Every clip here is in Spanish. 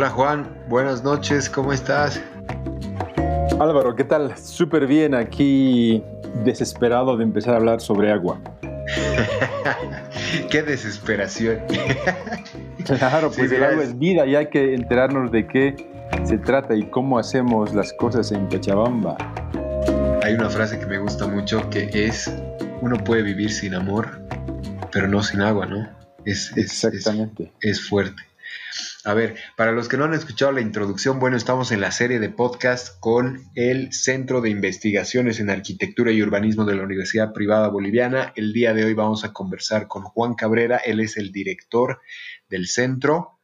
Hola Juan, buenas noches, ¿cómo estás? Álvaro, ¿qué tal? Súper bien, aquí desesperado de empezar a hablar sobre agua. qué desesperación. claro, pues el agua es vida y hay que enterarnos de qué se trata y cómo hacemos las cosas en Cochabamba. Hay una frase que me gusta mucho que es, uno puede vivir sin amor, pero no sin agua, ¿no? Es, Exactamente. es fuerte. A ver, para los que no han escuchado la introducción, bueno, estamos en la serie de podcast con el Centro de Investigaciones en Arquitectura y Urbanismo de la Universidad Privada Boliviana. El día de hoy vamos a conversar con Juan Cabrera, él es el director del centro.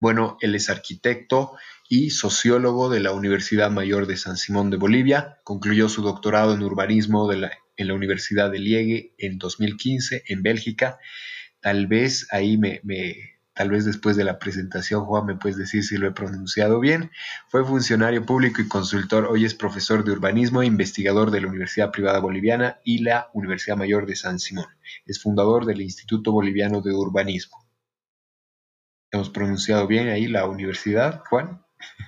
Bueno, él es arquitecto y sociólogo de la Universidad Mayor de San Simón de Bolivia. Concluyó su doctorado en urbanismo en la Universidad de Liege en 2015 en Bélgica. Tal vez ahí me Tal vez después de la presentación, Juan, me puedes decir si lo he pronunciado bien. Fue funcionario público y consultor. Hoy es profesor de urbanismo e investigador de la Universidad Privada Boliviana y la Universidad Mayor de San Simón. Es fundador del Instituto Boliviano de Urbanismo. ¿Hemos pronunciado bien ahí la universidad, Juan?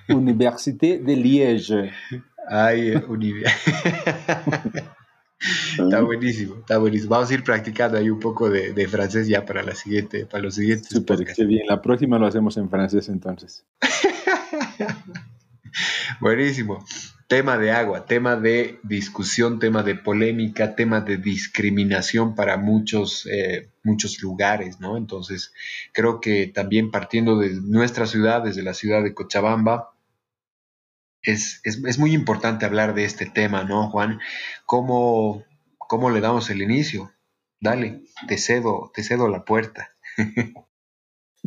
Université de Liège. Ay, universidad. Está buenísimo, está buenísimo. Vamos a ir practicando ahí un poco de, francés ya para la siguiente, para los siguientes. Súper, bien. La próxima lo hacemos en francés entonces. buenísimo. Tema de agua, tema de discusión, tema de polémica, tema de discriminación para muchos, eh, muchos lugares, ¿no? Entonces, creo que también partiendo de nuestra ciudad, desde la ciudad de Cochabamba, es, es, muy importante hablar de este tema, ¿no, Juan? ¿Cómo, cómo le damos el inicio? Dale, te cedo, te cedo la puerta.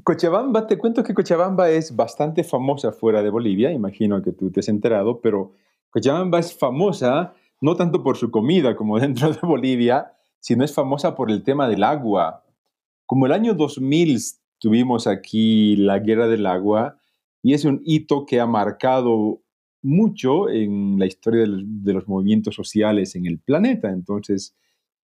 Cochabamba, te cuento que Cochabamba es bastante famosa fuera de Bolivia, imagino que tú te has enterado, pero Cochabamba es famosa no tanto por su comida como dentro de Bolivia, sino es famosa por el tema del agua. Como el año 2000 tuvimos aquí la guerra del agua y es un hito que ha marcado mucho en la historia de los, movimientos sociales en el planeta. Entonces,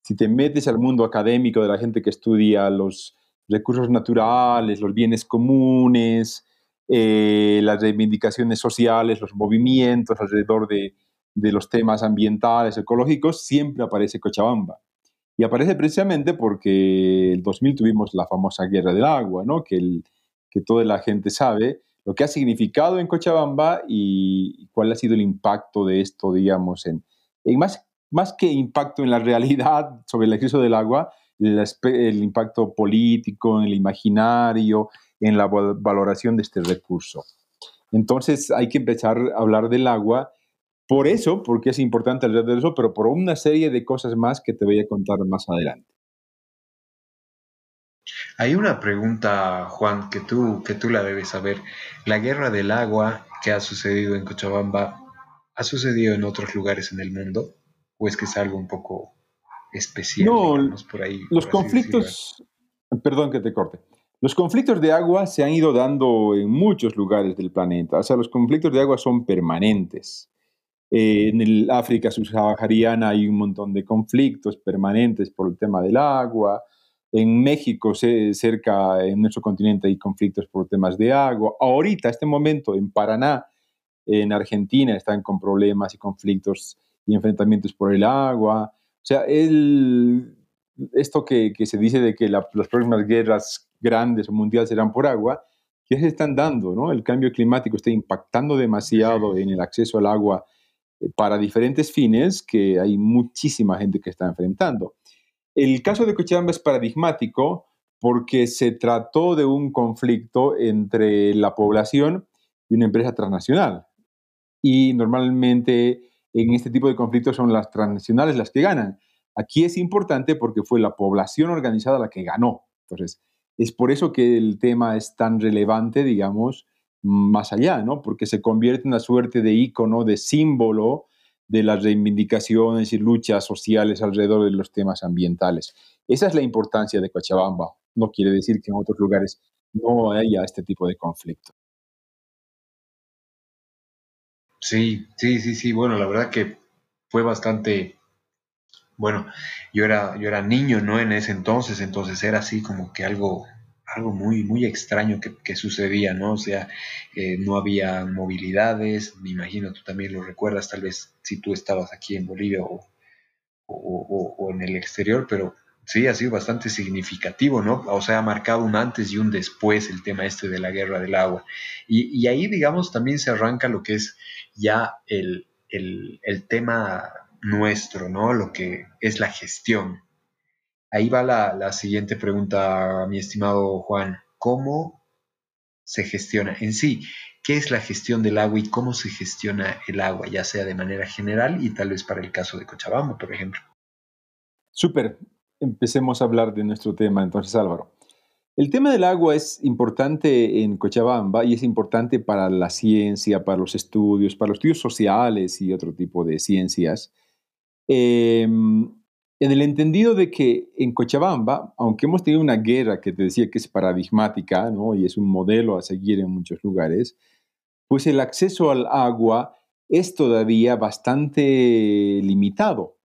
si te metes al mundo académico de la gente que estudia los recursos naturales, los bienes comunes, eh, las reivindicaciones sociales, los movimientos alrededor de, los temas ambientales, ecológicos, siempre aparece Cochabamba. Y aparece precisamente porque el 2000 tuvimos la famosa guerra del agua, ¿no? que, que toda la gente sabe, lo que ha significado en Cochabamba y cuál ha sido el impacto de esto, digamos, en, más, más que impacto en la realidad sobre el acceso del agua, el, impacto político, en el imaginario, en la valoración de este recurso. Entonces hay que empezar a hablar del agua por eso, porque es importante hablar de eso, pero por una serie de cosas más que te voy a contar más adelante. Hay una pregunta, Juan, que tú, que tú la debes saber. ¿La guerra del agua que ha sucedido en Cochabamba ha sucedido en otros lugares en el mundo? ¿O es que es algo un poco especial no, por ahí? Los conflictos, perdón que te corte. Los conflictos de agua se han ido dando en muchos lugares del planeta. O sea, los conflictos de agua son permanentes. Eh, en el África subsahariana hay un montón de conflictos permanentes por el tema del agua. En México, cerca en nuestro continente, hay conflictos por temas de agua. Ahorita, este momento, en Paraná, en Argentina, están con problemas y conflictos y enfrentamientos por el agua. O sea, el, esto que, se dice de que las próximas guerras grandes o mundiales serán por agua, ya se están dando, ¿no? El cambio climático está impactando demasiado en el acceso al agua eh, para diferentes fines que hay muchísima gente que está enfrentando. El caso de Cochabamba es paradigmático porque se trató de un conflicto entre la población y una empresa transnacional. Y normalmente en este tipo de conflictos son las transnacionales las que ganan. Aquí es importante porque fue la población organizada la que ganó. Entonces, es por eso que el tema es tan relevante, digamos, más allá, ¿no? Porque se convierte en una suerte de ícono, de símbolo de las reivindicaciones y luchas sociales alrededor de los temas ambientales. Esa es la importancia de Cochabamba. No quiere decir que en otros lugares no haya este tipo de conflicto. Sí, sí, sí, sí. Bueno, la verdad que fue bastante, bueno, yo era, yo era niño, ¿no? En ese entonces, entonces era así como que algo, algo muy, muy extraño que, sucedía, ¿no? O sea, eh, no había movilidades, me imagino tú también lo recuerdas, tal vez si tú estabas aquí en Bolivia o, o, en el exterior, pero sí, ha sido bastante significativo, ¿no? O sea, ha marcado un antes y un después el tema este de la guerra del agua. Y, y ahí, digamos, también se arranca lo que es ya el, el, el tema nuestro, ¿no? Lo que es la gestión. Ahí va la, siguiente pregunta, mi estimado Juan. ¿Cómo se gestiona en sí? ¿Qué es la gestión del agua y cómo se gestiona el agua, ya sea de manera general y tal vez para el caso de Cochabamba, por ejemplo? Súper. Empecemos a hablar de nuestro tema entonces, Álvaro. El tema del agua es importante en Cochabamba y es importante para la ciencia, para los estudios, para los estudios sociales y otro tipo de ciencias. Eh, en el entendido de que en Cochabamba, aunque hemos tenido una guerra que te decía que es paradigmática y es un modelo a seguir en muchos lugares, pues el acceso al agua es todavía bastante limitado.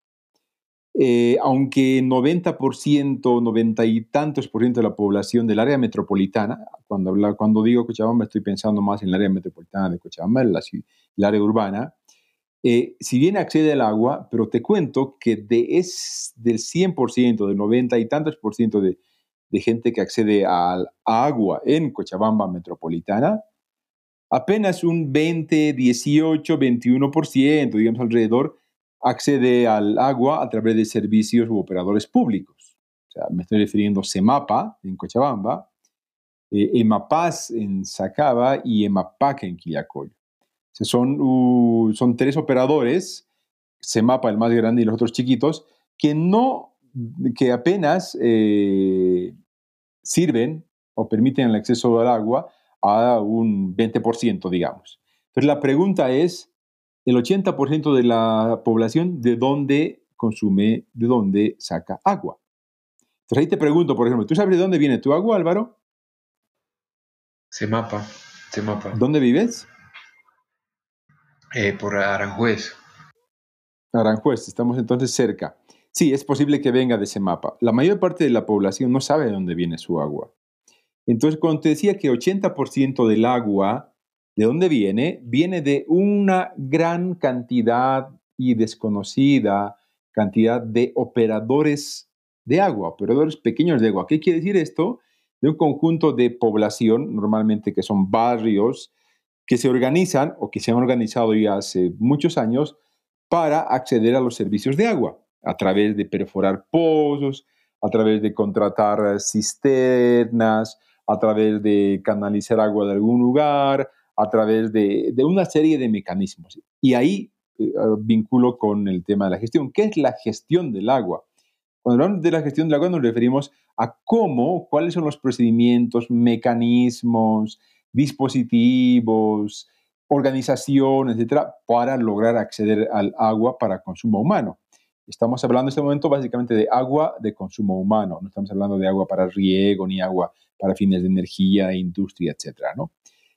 Eh, aunque 90%, 90 y tantos por ciento de la población del área metropolitana, cuando, cuando digo Cochabamba estoy pensando más en el área metropolitana de Cochabamba, en el área urbana, eh, si bien accede al agua, pero te cuento que de es del 100%, del 90 y tantos por ciento de, gente que accede al agua en Cochabamba metropolitana, apenas un 20, 18, 21%, digamos alrededor, accede al agua a través de servicios u operadores públicos. O sea, me estoy refiriendo a CEMAPA en Cochabamba, eh, EMAPAS en Sacaba y EMAPAC en Quillacoyo son, son tres operadores, CEMAPA el más grande y los otros chiquitos, que no, que apenas eh, sirven o permiten el acceso al agua a un 20%, digamos. Entonces la pregunta es, el 80% de la población, ¿de dónde consume, de dónde saca agua? Entonces ahí te pregunto, por ejemplo, ¿tú sabes de dónde viene tu agua, Álvaro? CEMAPA. CEMAPA. ¿Dónde vives? Eh, por Aranjuez. Aranjuez, estamos entonces cerca. Sí, es posible que venga de ese mapa. La mayor parte de la población no sabe de dónde viene su agua. Entonces, cuando te decía que 80% del agua, ¿de dónde viene? Viene de una gran cantidad y desconocida cantidad de operadores de agua, operadores pequeños de agua. ¿Qué quiere decir esto? De un conjunto de población, normalmente que son barrios, que se organizan o que se han organizado ya hace muchos años para acceder a los servicios de agua, a través de perforar pozos, a través de contratar cisternas, a través de canalizar agua de algún lugar, a través de, una serie de mecanismos. Y ahí eh, vinculo con el tema de la gestión. ¿Qué es la gestión del agua? Cuando hablamos de la gestión del agua nos referimos a cómo, cuáles son los procedimientos, mecanismos, dispositivos, organizaciones, etcétera, para lograr acceder al agua para consumo humano. Estamos hablando en este momento básicamente de agua de consumo humano, no estamos hablando de agua para riego ni agua para fines de energía, industria, etcétera, ¿no?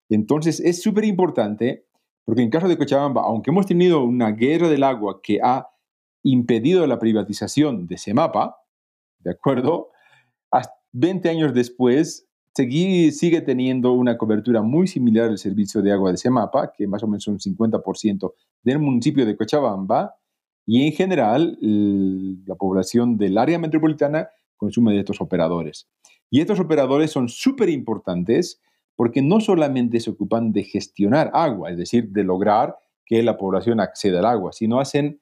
Entonces es súper importante porque en caso de Cochabamba, aunque hemos tenido una guerra del agua que ha impedido la privatización de Semapa, ¿de acuerdo? 20 años después, sigue teniendo una cobertura muy similar al servicio de agua de Semapa, que más o menos son 50% del municipio de Cochabamba, y en general la población del área metropolitana consume de estos operadores. Y estos operadores son súper importantes porque no solamente se ocupan de gestionar agua, es decir, de lograr que la población acceda al agua, sino hacen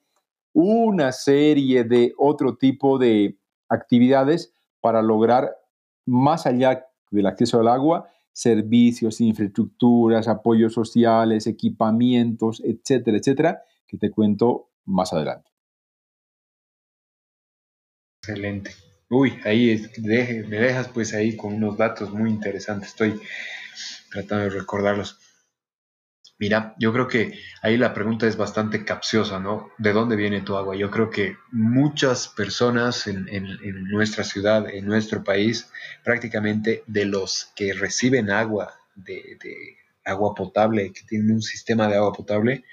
una serie de otro tipo de actividades para lograr más allá del acceso al agua, servicios, infraestructuras, apoyos sociales, equipamientos, etcétera, etcétera, que te cuento más adelante. Excelente. Uy, ahí me dejas pues ahí con unos datos muy interesantes. Estoy tratando de recordarlos. Mira, yo creo que ahí la pregunta es bastante capciosa, ¿no? ¿De dónde viene tu agua? Yo creo que muchas personas en, nuestra ciudad, en nuestro país, prácticamente de los que reciben agua, de, agua potable, que tienen un sistema de agua potable,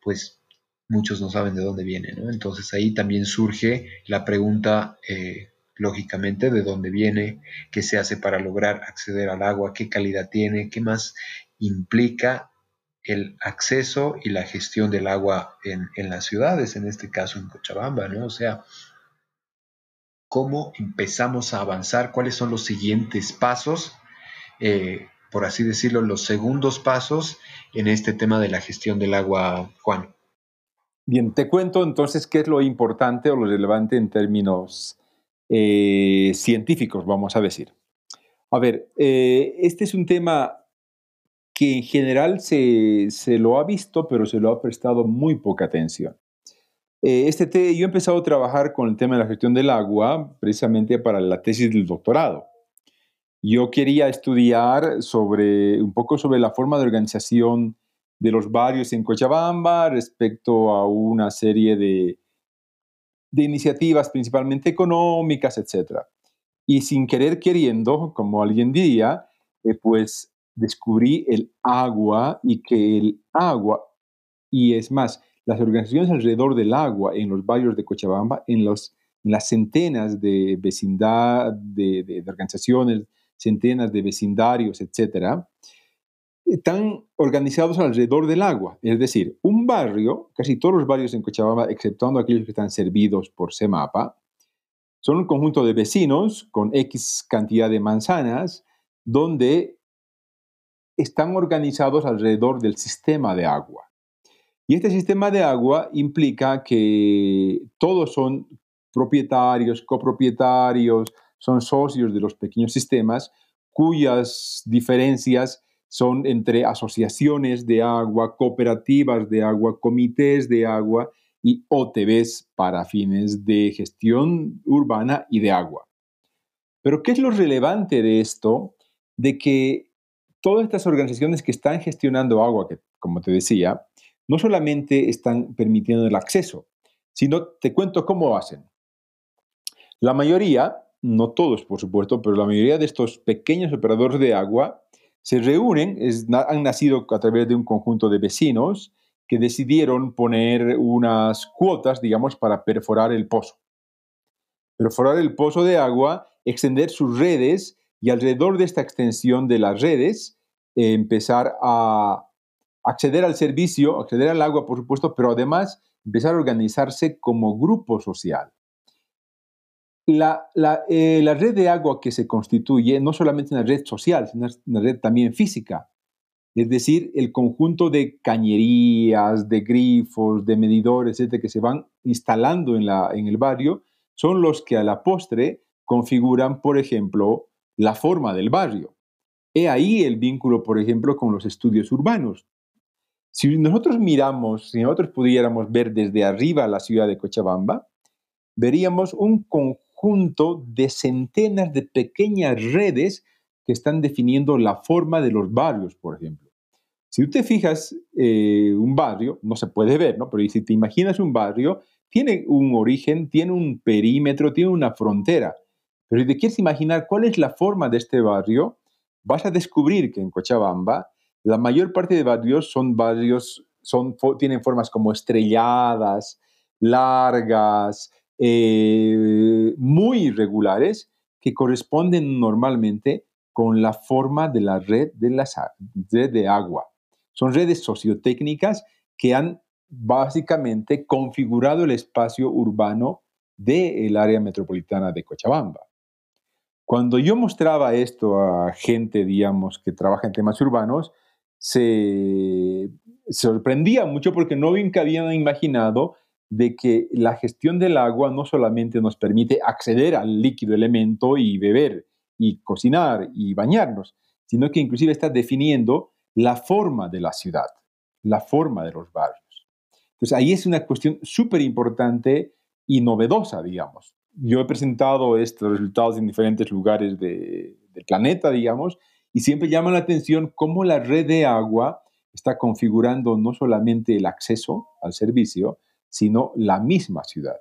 pues muchos no saben de dónde viene, ¿no? Entonces ahí también surge la pregunta, eh, lógicamente, de dónde viene, qué se hace para lograr acceder al agua, qué calidad tiene, qué más implica el acceso y la gestión del agua en, las ciudades, en este caso en Cochabamba, ¿no? O sea, cómo empezamos a avanzar, cuáles son los siguientes pasos, eh, por así decirlo, los segundos pasos en este tema de la gestión del agua, Juan. Bien, te cuento entonces qué es lo importante o lo relevante en términos eh, científicos, vamos a decir. A ver, eh, este es un tema que en general se, lo ha visto, pero se lo ha prestado muy poca atención. Eh, este yo he empezado a trabajar con el tema de la gestión del agua precisamente para la tesis del doctorado. Yo quería estudiar sobre, un poco sobre la forma de organización de los barrios en Cochabamba respecto a una serie de, de iniciativas principalmente económicas, etc. Y sin querer queriendo, como alguien diría, eh, pues descubrí el agua y que el agua, y es más, las organizaciones alrededor del agua en los barrios de Cochabamba, en, los, las centenas de vecindad, de, organizaciones, centenas de vecindarios, etcétera, están organizados alrededor del agua. Es decir, un barrio, casi todos los barrios en Cochabamba, exceptuando aquellos que están servidos por CEMAPA, son un conjunto de vecinos con X cantidad de manzanas, donde están organizados alrededor del sistema de agua. Y este sistema de agua implica que todos son propietarios, copropietarios, son socios de los pequeños sistemas cuyas diferencias son entre asociaciones de agua, cooperativas de agua, comités de agua y OTBs para fines de gestión urbana y de agua. Pero ¿qué es lo relevante de esto? De que todas estas organizaciones que están gestionando agua, que como te decía, no solamente están permitiendo el acceso, sino te cuento cómo hacen. La mayoría, no todos por supuesto, pero la mayoría de estos pequeños operadores de agua se reúnen, han nacido a través de un conjunto de vecinos que decidieron poner unas cuotas, digamos, para perforar el pozo. Perforar el pozo de agua, extender sus redes y alrededor de esta extensión de las redes eh, empezar a acceder al servicio, acceder al agua, por supuesto, pero además empezar a organizarse como grupo social. Eh, la, red de agua que se constituye no solamente una red social, sino una red también física. Es decir, el conjunto de cañerías, de grifos, de medidores, etcétera, que se van instalando en, la, en el barrio, son los que a la postre configuran, por ejemplo, la forma del barrio. He ahí el vínculo, por ejemplo, con los estudios urbanos. Si nosotros miramos, si nosotros pudiéramos ver desde arriba la ciudad de Cochabamba, veríamos un conjunto de centenas de pequeñas redes que están definiendo la forma de los barrios, por ejemplo. Si tú te fijas, eh, un barrio, no se puede ver, ¿no? Pero si te imaginas un barrio, tiene un origen, tiene un perímetro, tiene una frontera. Pero si te quieres imaginar cuál es la forma de este barrio, vas a descubrir que en Cochabamba la mayor parte de barrios son barrios, son, tienen formas como estrelladas, largas, eh, muy irregulares que corresponden normalmente con la forma de la red de, la red de agua. Son redes sociotécnicas que han básicamente configurado el espacio urbano del área metropolitana de Cochabamba. Cuando yo mostraba esto a gente, digamos, que trabaja en temas urbanos, se sorprendía mucho porque no habían imaginado de que la gestión del agua no solamente nos permite acceder al líquido elemento y beber y cocinar y bañarnos, sino que inclusive está definiendo la forma de la ciudad, la forma de los barrios. Entonces ahí es una cuestión súper importante y novedosa, digamos. Yo he presentado estos resultados en diferentes lugares del planeta, digamos, y siempre llama la atención cómo la red de agua está configurando no solamente el acceso al servicio, sino la misma ciudad.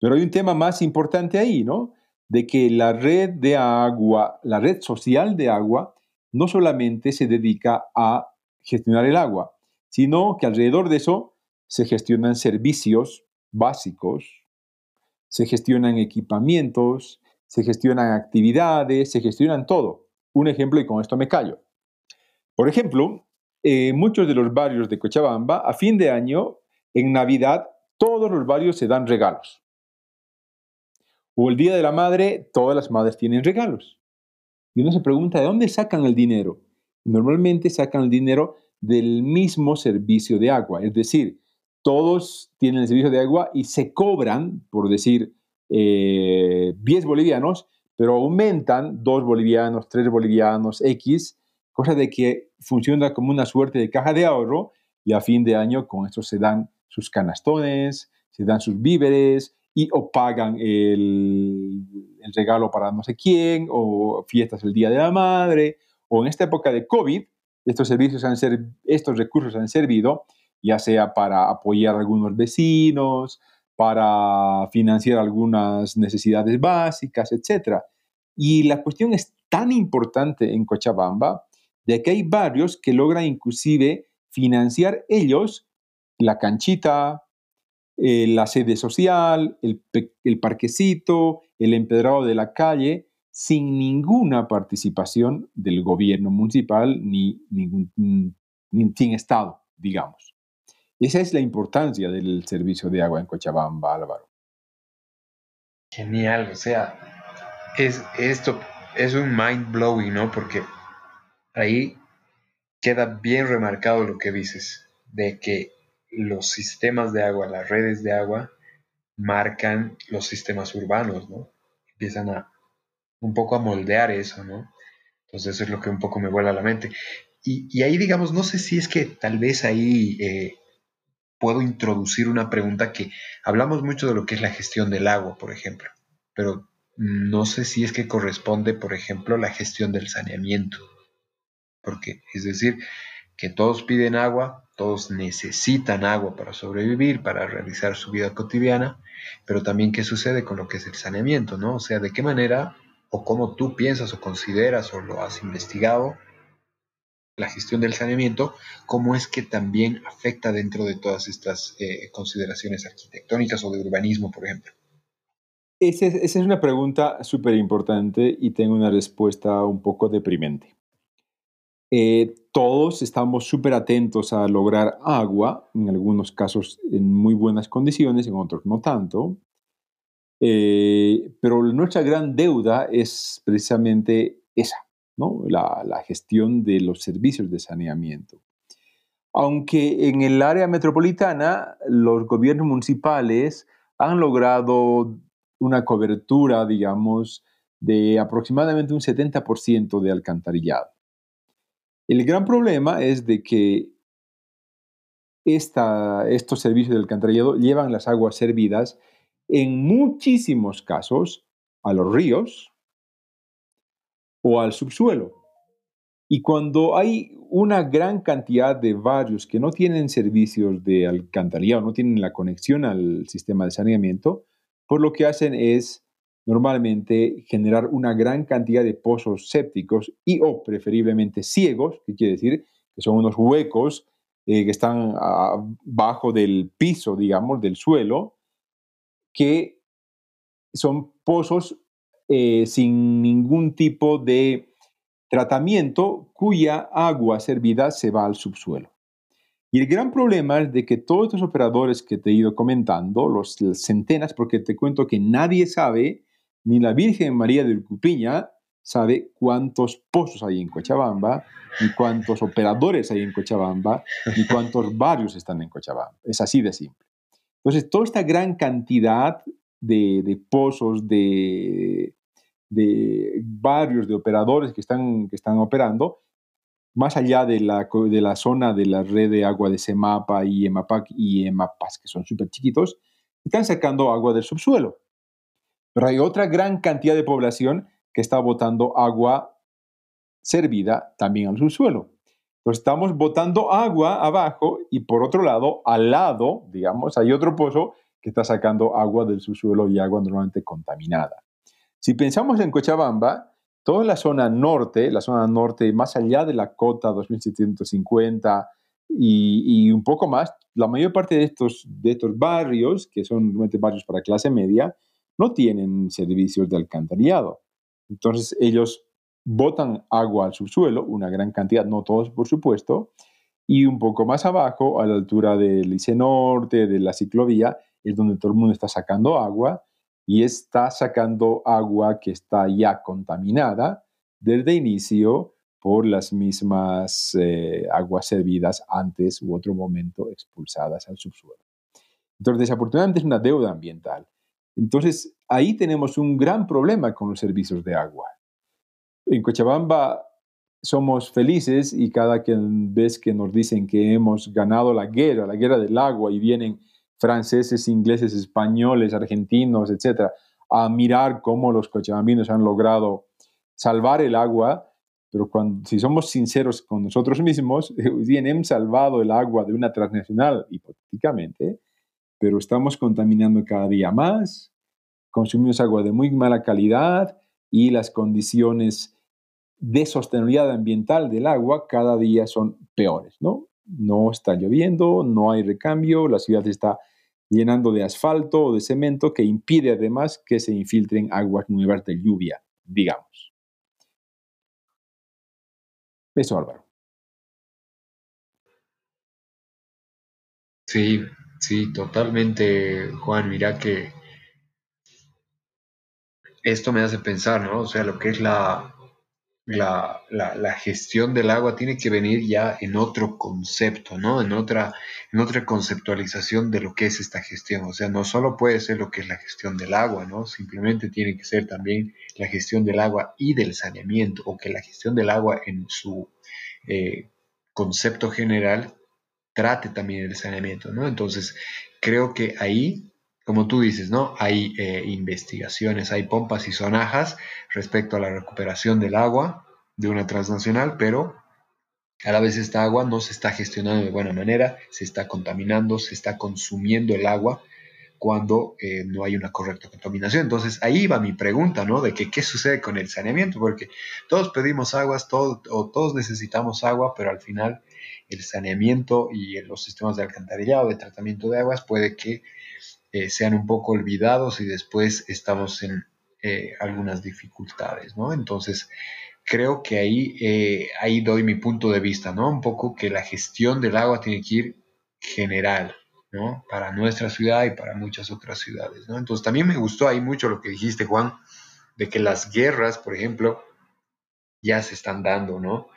Pero hay un tema más importante ahí, ¿no? De que la red de agua, la red social de agua, no solamente se dedica a gestionar el agua, sino que alrededor de eso se gestionan servicios básicos, se gestionan equipamientos, se gestionan actividades, se gestionan todo. Un ejemplo y con esto me callo. Por ejemplo, eh, muchos de los barrios de Cochabamba, a fin de año, en Navidad, todos los barrios se dan regalos. O el Día de la Madre, todas las madres tienen regalos. Y uno se pregunta, ¿de dónde sacan el dinero? Normalmente sacan el dinero del mismo servicio de agua. Es decir, todos tienen el servicio de agua y se cobran, por decir, 10 eh, bolivianos, pero aumentan 2 bolivianos, 3 bolivianos, X, cosa de que funciona como una suerte de caja de ahorro y a fin de año con esto se dan sus canastones, se dan sus víveres y o pagan el, el regalo para no sé quién o fiestas el Día de la Madre. O en esta época de COVID, estos servicios han ser, estos recursos han servido ya sea para apoyar a algunos vecinos, para financiar algunas necesidades básicas, etc. Y la cuestión es tan importante en Cochabamba de que hay barrios que logran inclusive financiar ellos la canchita, eh, la sede social, el, el, parquecito, el empedrado de la calle, sin ninguna participación del gobierno municipal ni ningún ni, sin Estado, digamos. Esa es la importancia del servicio de agua en Cochabamba, Álvaro. Genial, o sea, es, esto es un mind blowing, ¿no? Porque ahí queda bien remarcado lo que dices, de que los sistemas de agua, las redes de agua, marcan los sistemas urbanos, ¿no? Empiezan a un poco a moldear eso, ¿no? Entonces eso es lo que un poco me vuela a la mente. Y, ahí, digamos, no sé si es que tal vez ahí eh, puedo introducir una pregunta que hablamos mucho de lo que es la gestión del agua, por ejemplo, pero no sé si es que corresponde, por ejemplo, la gestión del saneamiento. Porque es decir, que todos piden agua, todos necesitan agua para sobrevivir, para realizar su vida cotidiana, pero también qué sucede con lo que es el saneamiento, ¿no? O sea, de qué manera o cómo tú piensas o consideras o lo has investigado la gestión del saneamiento, cómo es que también afecta dentro de todas estas eh, consideraciones arquitectónicas o de urbanismo, por ejemplo. Esa es, una pregunta súper importante y tengo una respuesta un poco deprimente. Eh, todos estamos súper atentos a lograr agua, en algunos casos en muy buenas condiciones, en otros no tanto. Eh, pero nuestra gran deuda es precisamente esa, la, gestión de los servicios de saneamiento. Aunque en el área metropolitana los gobiernos municipales han logrado una cobertura, digamos, de aproximadamente un 70% de alcantarillado. El gran problema es de que estos servicios de alcantarillado llevan las aguas servidas en muchísimos casos a los ríos, o al subsuelo. Y cuando hay una gran cantidad de barrios que no tienen servicios de alcantarillado, no tienen la conexión al sistema de saneamiento, pues lo que hacen es normalmente generar una gran cantidad de pozos sépticos y o preferiblemente ciegos, que quiere decir que son unos huecos eh, que están abajo del piso, digamos, del suelo, que son pozos eh, sin ningún tipo de tratamiento cuya agua servida se va al subsuelo. Y el gran problema es de que todos estos operadores que te he ido comentando, los centenas, porque te cuento que nadie sabe, ni la Virgen María de Urcupiña sabe cuántos pozos hay en Cochabamba, ni cuántos operadores hay en Cochabamba, ni cuántos barrios están en Cochabamba. Es así de simple. Entonces, toda esta gran cantidad de, de pozos, de, de varios de operadores que están, que están operando, más allá de la, de la zona de la red de agua de Semapa y EMAPAC y EMAPAS, que son súper chiquitos, están sacando agua del subsuelo. Pero hay otra gran cantidad de población que está botando agua servida también al subsuelo. Entonces estamos botando agua abajo y por otro lado, al lado, digamos, hay otro pozo que está sacando agua del subsuelo y agua normalmente contaminada. Si pensamos en Cochabamba, toda la zona norte, la zona norte más allá de la cota 2750 y, un poco más, la mayor parte de estos, barrios, que son realmente barrios para clase media, no tienen servicios de alcantarillado. Entonces ellos botan agua al subsuelo, una gran cantidad, no todos por supuesto, y un poco más abajo, a la altura del Lice Norte, de la ciclovía, es donde todo el mundo está sacando agua y está sacando agua que está ya contaminada desde inicio por las mismas eh, aguas servidas antes u otro momento expulsadas al subsuelo. Entonces, desafortunadamente es una deuda ambiental. Entonces, ahí tenemos un gran problema con los servicios de agua. En Cochabamba somos felices y cada vez que nos dicen que hemos ganado la guerra, la guerra del agua, y vienen franceses, ingleses, españoles, argentinos, etcétera, a mirar cómo los cochabambinos han logrado salvar el agua, pero cuando, si somos sinceros con nosotros mismos, bien, hemos salvado el agua de una transnacional, hipotéticamente, pero estamos contaminando cada día más, consumimos agua de muy mala calidad y las condiciones de sostenibilidad ambiental del agua cada día son peores, ¿no? No está lloviendo, no hay recambio, la ciudad está llenando de asfalto o de cemento que impide además que se infiltren aguas nuevas de lluvia, digamos. Eso, Álvaro. Sí, sí, totalmente, Juan. Mira que esto me hace pensar, ¿no? O sea, lo que es la, la, la, gestión del agua tiene que venir ya en otro concepto, ¿no? En otra, en otra conceptualización de lo que es esta gestión. O sea, no solo puede ser lo que es la gestión del agua, ¿no? Simplemente tiene que ser también la gestión del agua y del saneamiento, o que la gestión del agua en su eh, concepto general trate también el saneamiento, ¿no? Entonces, creo que ahí como tú dices, ¿no? Hay eh, investigaciones, hay pompas y sonajas respecto a la recuperación del agua de una transnacional, pero a la vez esta agua no se está gestionando de buena manera, se está contaminando, se está consumiendo el agua cuando eh, no hay una correcta contaminación. Entonces ahí va mi pregunta, ¿no? De que qué sucede con el saneamiento, porque todos pedimos aguas, todos, o todos necesitamos agua, pero al final el saneamiento y los sistemas de alcantarillado, de tratamiento de aguas, puede que eh, sean un poco olvidados y después estamos en eh, algunas dificultades, ¿no? Entonces, creo que ahí, eh, ahí doy mi punto de vista, ¿no? Un poco que la gestión del agua tiene que ir general, ¿no? Para nuestra ciudad y para muchas otras ciudades, ¿no? Entonces, también me gustó ahí mucho lo que dijiste, Juan, de que las guerras, por ejemplo, ya se están dando, ¿no?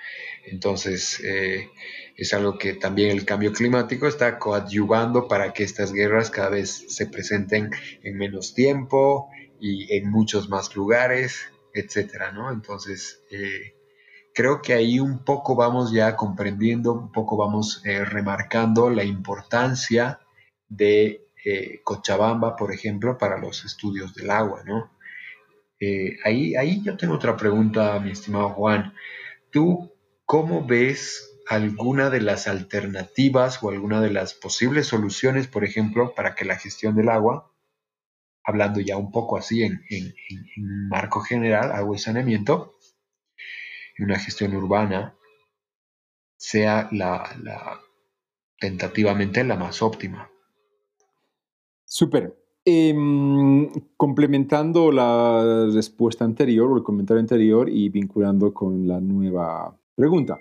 Entonces, eh, es algo que también el cambio climático está coadyuvando para que estas guerras cada vez se presenten en menos tiempo y en muchos más lugares, etcétera, ¿no? Entonces, eh, creo que ahí un poco vamos ya comprendiendo, un poco vamos eh, remarcando la importancia de Cochabamba, por ejemplo, para los estudios del agua, ¿no? Ahí, ahí yo tengo otra pregunta, mi estimado Juan. ¿Tú ¿Cómo ves alguna de las alternativas o alguna de las posibles soluciones, por ejemplo, para que la gestión del agua, hablando ya un poco así en, en, marco general, agua y saneamiento, en una gestión urbana, sea la, tentativamente la más óptima? Súper. Em, complementando la respuesta anterior o el comentario anterior y vinculando con la nueva Pregunta.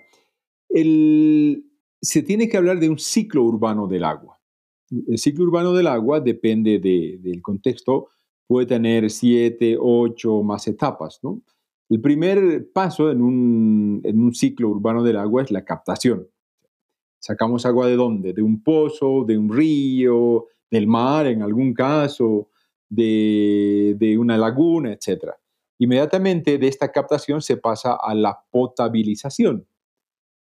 se tiene que hablar de un ciclo urbano del agua. El ciclo urbano del agua depende del contexto, puede tener siete, ocho más etapas. ¿no? El primer paso en un, en un ciclo urbano del agua es la captación. Sacamos agua de dónde? De un pozo, de un río, del mar en algún caso, de, de una laguna, etc. Inmediatamente de esta captación se pasa a la potabilización.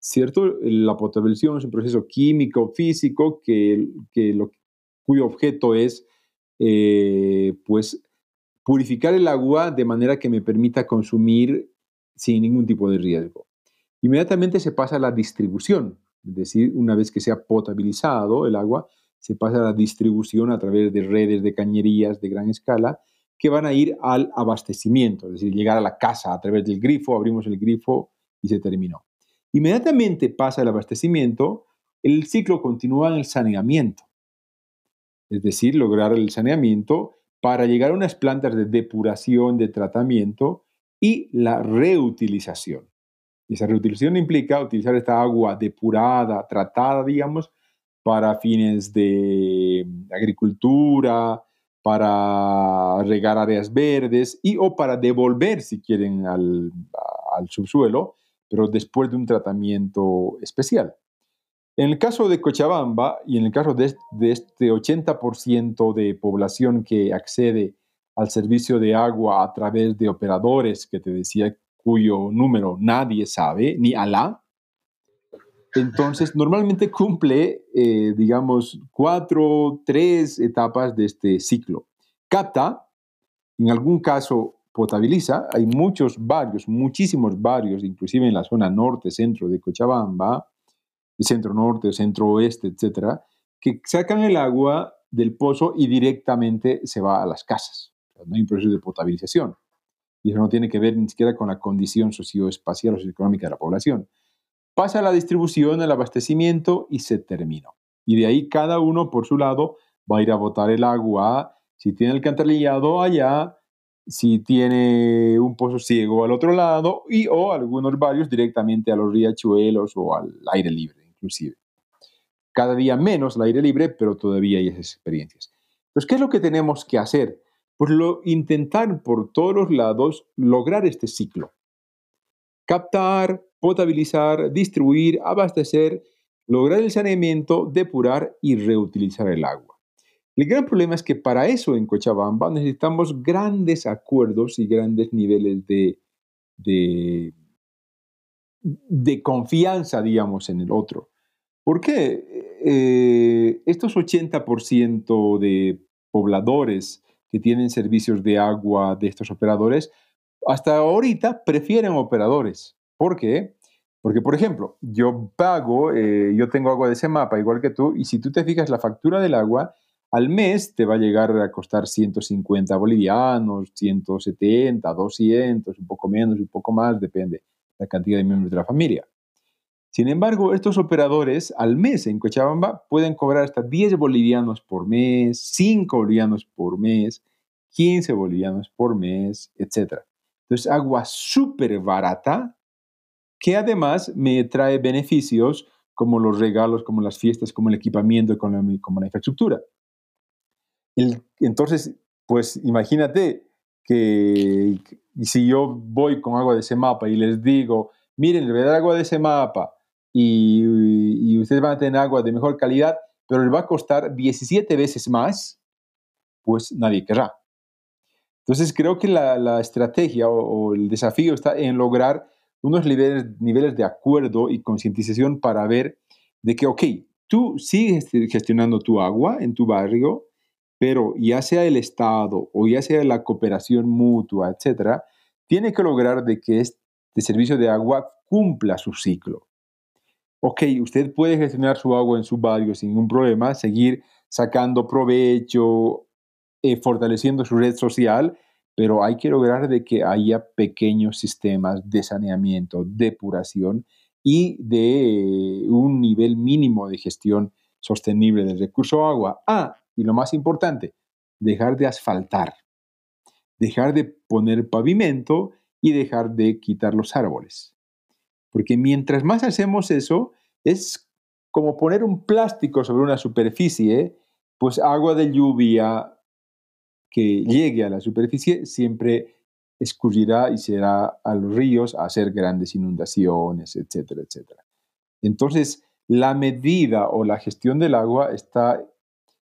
¿Cierto? La potabilización es un proceso químico, físico, que, lo, cuyo objeto es eh, pues, purificar el agua de manera que me permita consumir sin ningún tipo de riesgo. Inmediatamente se pasa a la distribución, es decir, una vez que se ha potabilizado el agua, se pasa a la distribución a través de redes de cañerías de gran escala que van a ir al abastecimiento, es decir, llegar a la casa a través del grifo, abrimos el grifo y se terminó. Inmediatamente pasa el abastecimiento, el ciclo continúa en el saneamiento, es decir, lograr el saneamiento para llegar a unas plantas de depuración, de tratamiento y la reutilización. Esa reutilización implica utilizar esta agua depurada, tratada, digamos, para fines de agricultura, para regar áreas verdes y o para devolver, si quieren, al, subsuelo, pero después de un tratamiento especial. En el caso de Cochabamba y en el caso de, de este 80% de población que accede al servicio de agua a través de operadores que te decía cuyo número nadie sabe, ni Alá, entonces normalmente cumple, eh, digamos, cuatro, tres etapas de este ciclo. Capta, en algún caso potabiliza, hay muchos barrios, muchísimos barrios, inclusive en la zona norte, centro de Cochabamba, centro norte, centro oeste, etcétera, que sacan el agua del pozo y directamente se va a las casas. no hay un proceso de potabilización. Y eso no tiene que ver ni siquiera con la condición socioespacial o socioeconómica de la población. Pasa la distribución, el abastecimiento y se terminó. Y de ahí cada uno por su lado va a ir a botar el agua, si tiene el cantarillado allá, si tiene un pozo ciego al otro lado y o algunos barrios directamente a los riachuelos o al aire libre inclusive. Cada día menos al aire libre, pero todavía hay esas experiencias. Entonces, ¿qué es lo que tenemos que hacer? Pues lo, intentar por todos los lados lograr este ciclo. Captar, potabilizar, distribuir, abastecer, lograr el saneamiento, depurar y reutilizar el agua. El gran problema es que para eso en Cochabamba necesitamos grandes acuerdos y grandes niveles de, de, confianza, digamos, en el otro. ¿Por qué? Eh, estos 80% de pobladores que tienen servicios de agua de estos operadores, hasta ahorita prefieren operadores. ¿Por qué? Porque, por ejemplo, yo pago, eh, yo tengo agua de ese mapa igual que tú, y si tú te fijas la factura del agua, al mes te va a llegar a costar 150 bolivianos, 170, 200, un poco menos, un poco más, depende la cantidad de miembros de la familia. Sin embargo, estos operadores al mes en Cochabamba pueden cobrar hasta 10 bolivianos por mes, 5 bolivianos por mes, 15 bolivianos por mes, etc. Entonces, agua súper barata que además me trae beneficios como los regalos, como las fiestas, como el equipamiento, como la, infraestructura. entonces, pues imagínate que si yo voy con agua de ese mapa y les digo, miren, les voy a dar agua de ese mapa y, ustedes van a tener agua de mejor calidad, pero les va a costar 17 veces más, pues nadie querrá. Entonces creo que la, estrategia o, el desafío está en lograr unos niveles, de acuerdo y concientización para ver de que, ok, tú sigues gestionando tu agua en tu barrio, pero ya sea el Estado o ya sea la cooperación mutua, etcétera, tiene que lograr de que este servicio de agua cumpla su ciclo. Ok, usted puede gestionar su agua en su barrio sin ningún problema, seguir sacando provecho, eh, fortaleciendo su red social, pero hay que lograr de que haya pequeños sistemas de saneamiento, depuración y de un nivel mínimo de gestión sostenible del recurso agua. Ah, y lo más importante, dejar de asfaltar, dejar de poner pavimento y dejar de quitar los árboles. Porque mientras más hacemos eso, es como poner un plástico sobre una superficie, pues agua de lluvia que llegue a la superficie siempre escurrirá y será a los ríos a hacer grandes inundaciones, etcétera, etcétera. Entonces, la medida o la gestión del agua está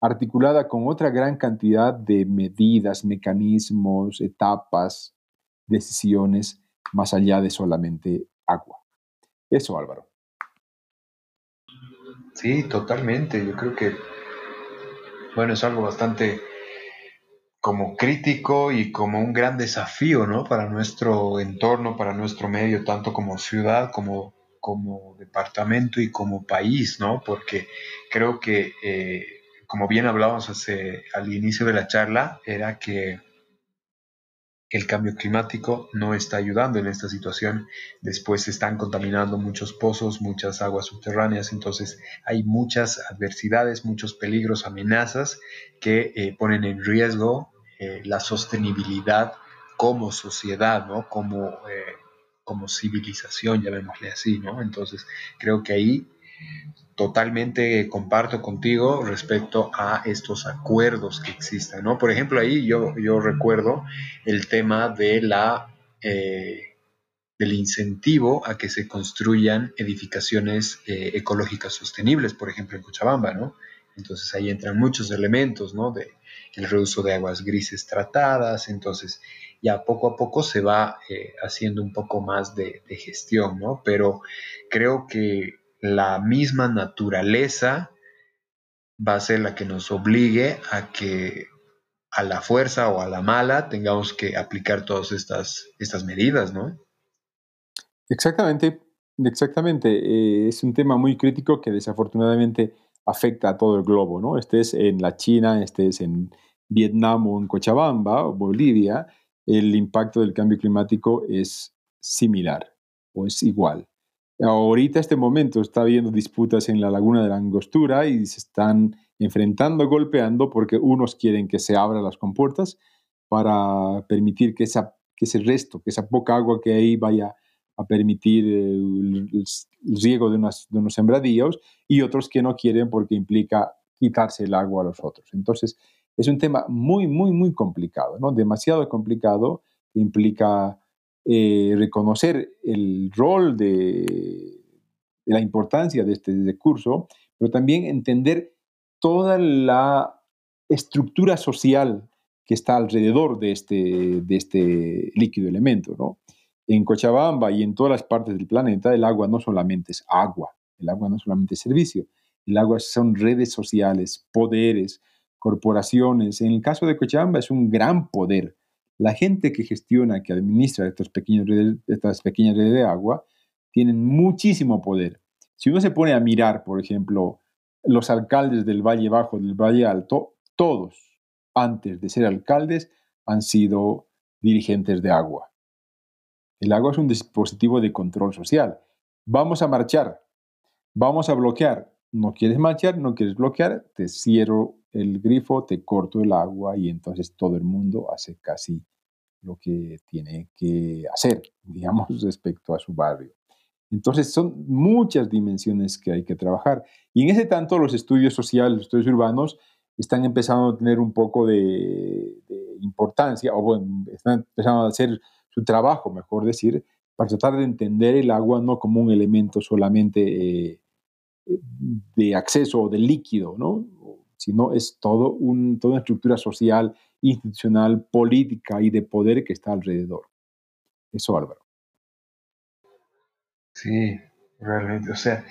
articulada con otra gran cantidad de medidas, mecanismos, etapas, decisiones, más allá de solamente agua. Eso, Álvaro. Sí, totalmente. Yo creo que, bueno, es algo bastante como crítico y como un gran desafío, ¿no? Para nuestro entorno, para nuestro medio, tanto como ciudad, como, como departamento y como país, ¿no? Porque creo que, eh, como bien hablábamos hace, al inicio de la charla, era que el cambio climático no está ayudando en esta situación. Después se están contaminando muchos pozos, muchas aguas subterráneas, entonces hay muchas adversidades, muchos peligros, amenazas que eh, ponen en riesgo eh, la sostenibilidad como sociedad, ¿no? Como, eh, como civilización, llamémosle así, ¿no? Entonces, creo que ahí totalmente comparto contigo respecto a estos acuerdos que existan, ¿no? Por ejemplo, ahí yo, yo recuerdo el tema de la, eh, del incentivo a que se construyan edificaciones ecológicas sostenibles, por ejemplo, en Cochabamba. Entonces ahí entran muchos elementos, ¿no? De el reuso de aguas grises tratadas, entonces ya poco a poco se va eh, haciendo un poco más de, gestión, ¿no? Pero creo que la misma naturaleza va a ser la que nos obligue a que a la fuerza o a la mala tengamos que aplicar todas estas, estas medidas, ¿no? Exactamente, exactamente. Eh, es un tema muy crítico que desafortunadamente afecta a todo el globo, ¿no? Estés en la China, estés en Vietnam o en Cochabamba o Bolivia, el impacto del cambio climático es similar o es igual. Ahorita, este momento, está habiendo disputas en la laguna de la Angostura y se están enfrentando, golpeando, porque unos quieren que se abran las compuertas para permitir que, esa, que ese resto, que esa poca agua que hay vaya a permitir el, riego de, de unos sembradíos y otros que no quieren porque implica quitarse el agua a los otros. Entonces, es un tema muy, muy, muy complicado, ¿no? Demasiado complicado, implica eh, reconocer el rol de, la importancia de este recurso, pero también entender toda la estructura social que está alrededor de este, de este líquido elemento. ¿no? En Cochabamba y en todas las partes del planeta, el agua no solamente es agua, el agua no solamente es servicio, el agua son redes sociales, poderes, corporaciones. En el caso de Cochabamba es un gran poder la gente que gestiona, que administra estas pequeñas redes, de agua, tienen muchísimo poder. Si uno se pone a mirar, por ejemplo, los alcaldes del Valle Bajo, del Valle Alto, todos, antes de ser alcaldes, han sido dirigentes de agua. El agua es un dispositivo de control social. Vamos a marchar, vamos a bloquear. No quieres marchar, no quieres bloquear, te cierro el grifo, te corto el agua y entonces todo el mundo hace casi lo que tiene que hacer, digamos, respecto a su barrio. Entonces son muchas dimensiones que hay que trabajar. Y en ese tanto los estudios sociales, los estudios urbanos, están empezando a tener un poco de, importancia, o bueno, están empezando a hacer su trabajo, mejor decir, para tratar de entender el agua no como un elemento solamente eh, de acceso o de líquido, ¿no? sino es todo un, toda una estructura social, institucional, política y de poder que está alrededor. Eso, Álvaro. Sí, realmente, o sea,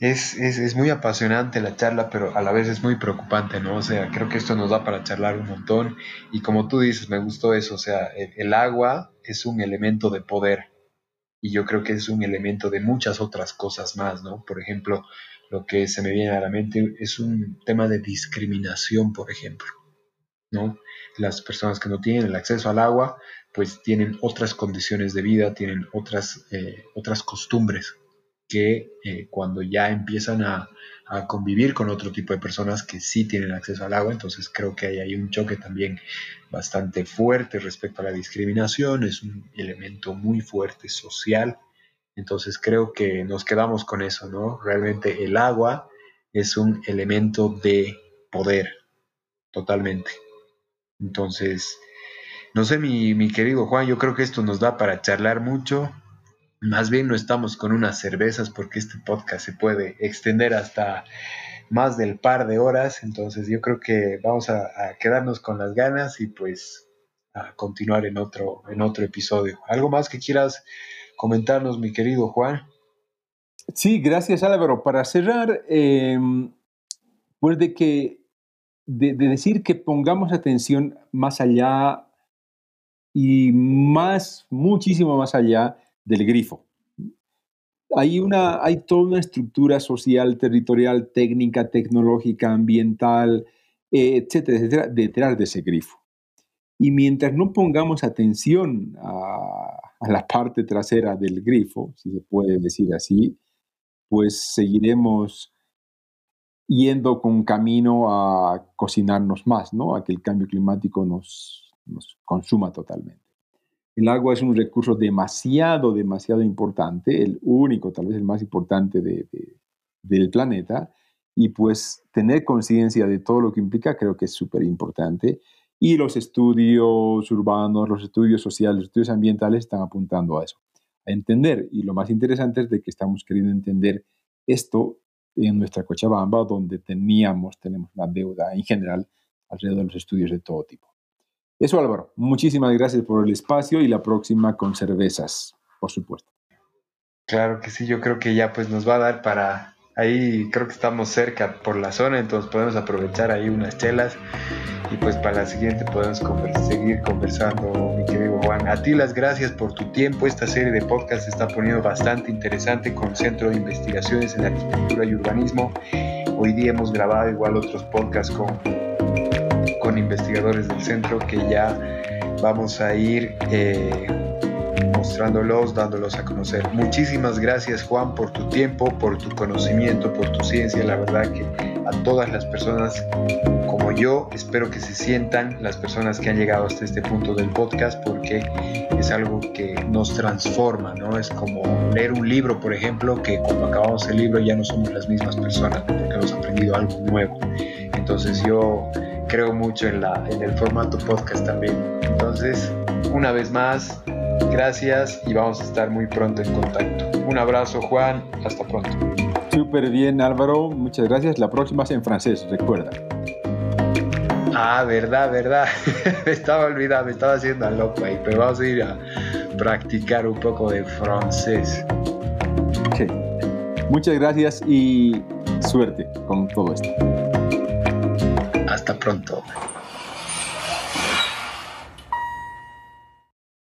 es, es, muy apasionante la charla, pero a la vez es muy preocupante, ¿no? O sea, creo que esto nos da para charlar un montón y como tú dices, me gustó eso, o sea, el agua es un elemento de poder y yo creo que es un elemento de muchas otras cosas más, ¿no? Por ejemplo, lo que se me viene a la mente es un tema de discriminación, por ejemplo. ¿no? Las personas que no tienen el acceso al agua, pues tienen otras condiciones de vida, tienen otras, eh, otras costumbres que eh, cuando ya empiezan a, a, convivir con otro tipo de personas que sí tienen acceso al agua, entonces creo que hay, hay un choque también bastante fuerte respecto a la discriminación, es un elemento muy fuerte social entonces creo que nos quedamos con eso, ¿no? Realmente el agua es un elemento de poder, totalmente. Entonces, no sé, mi, querido Juan, yo creo que esto nos da para charlar mucho. Más bien no estamos con unas cervezas porque este podcast se puede extender hasta más del par de horas. Entonces yo creo que vamos a, quedarnos con las ganas y pues a continuar en otro, en otro episodio. ¿Algo más que quieras comentarnos, mi querido Juan. Sí, gracias Álvaro. Para cerrar, em, pues de que de, decir que pongamos atención más allá y más, muchísimo más allá del grifo. Hay, una, hay toda una estructura social, territorial, técnica, tecnológica, ambiental, etcétera, etcétera, detrás de ese grifo. Y mientras no pongamos atención a, a la parte trasera del grifo, si se puede decir así, pues seguiremos yendo con camino a cocinarnos más, ¿no? A que el cambio climático nos consuma totalmente. El agua es un recurso demasiado, demasiado importante, el único, tal vez el más importante del planeta, y pues tener conciencia de todo lo que implica creo que es súper importante. Y los estudios urbanos, los estudios sociales, los estudios ambientales están apuntando a eso, a entender. Y lo más interesante es de que estamos queriendo entender esto en nuestra Cochabamba, donde teníamos, tenemos una deuda en general alrededor de los estudios de todo tipo. Eso Álvaro, muchísimas gracias por el espacio y la próxima con cervezas, por supuesto. Claro que sí, yo creo que ya pues nos va a dar para Ahí creo que estamos cerca por la zona, entonces podemos aprovechar ahí unas chelas y pues para la siguiente podemos seguir conversando, mi querido Juan. A ti las gracias por tu tiempo. Esta serie de podcast se está poniendo bastante interesante con Centro de Investigaciones en Arquitectura y Urbanismo. Hoy día hemos grabado igual otros podcasts con, con investigadores del centro que ya vamos a ir... Eh, mostrándolos, dándolos a conocer. Muchísimas gracias Juan por tu tiempo, por tu conocimiento, por tu ciencia. La verdad que a todas las personas como yo, espero que se sientan las personas que han llegado hasta este punto del podcast porque es algo que nos transforma, ¿no? Es como leer un libro, por ejemplo, que cuando acabamos el libro ya no somos las mismas personas porque hemos aprendido algo nuevo. Entonces yo creo mucho en, la, en el formato podcast también. Entonces, una vez más, Gracias y vamos a estar muy pronto en contacto. Un abrazo Juan, hasta pronto. Súper bien Álvaro, muchas gracias. La próxima es en francés, recuerda. Ah, verdad, verdad. me estaba olvidando, me estaba haciendo loco ahí, pero vamos a ir a practicar un poco de francés. Muchas gracias y suerte con todo esto. Hasta pronto.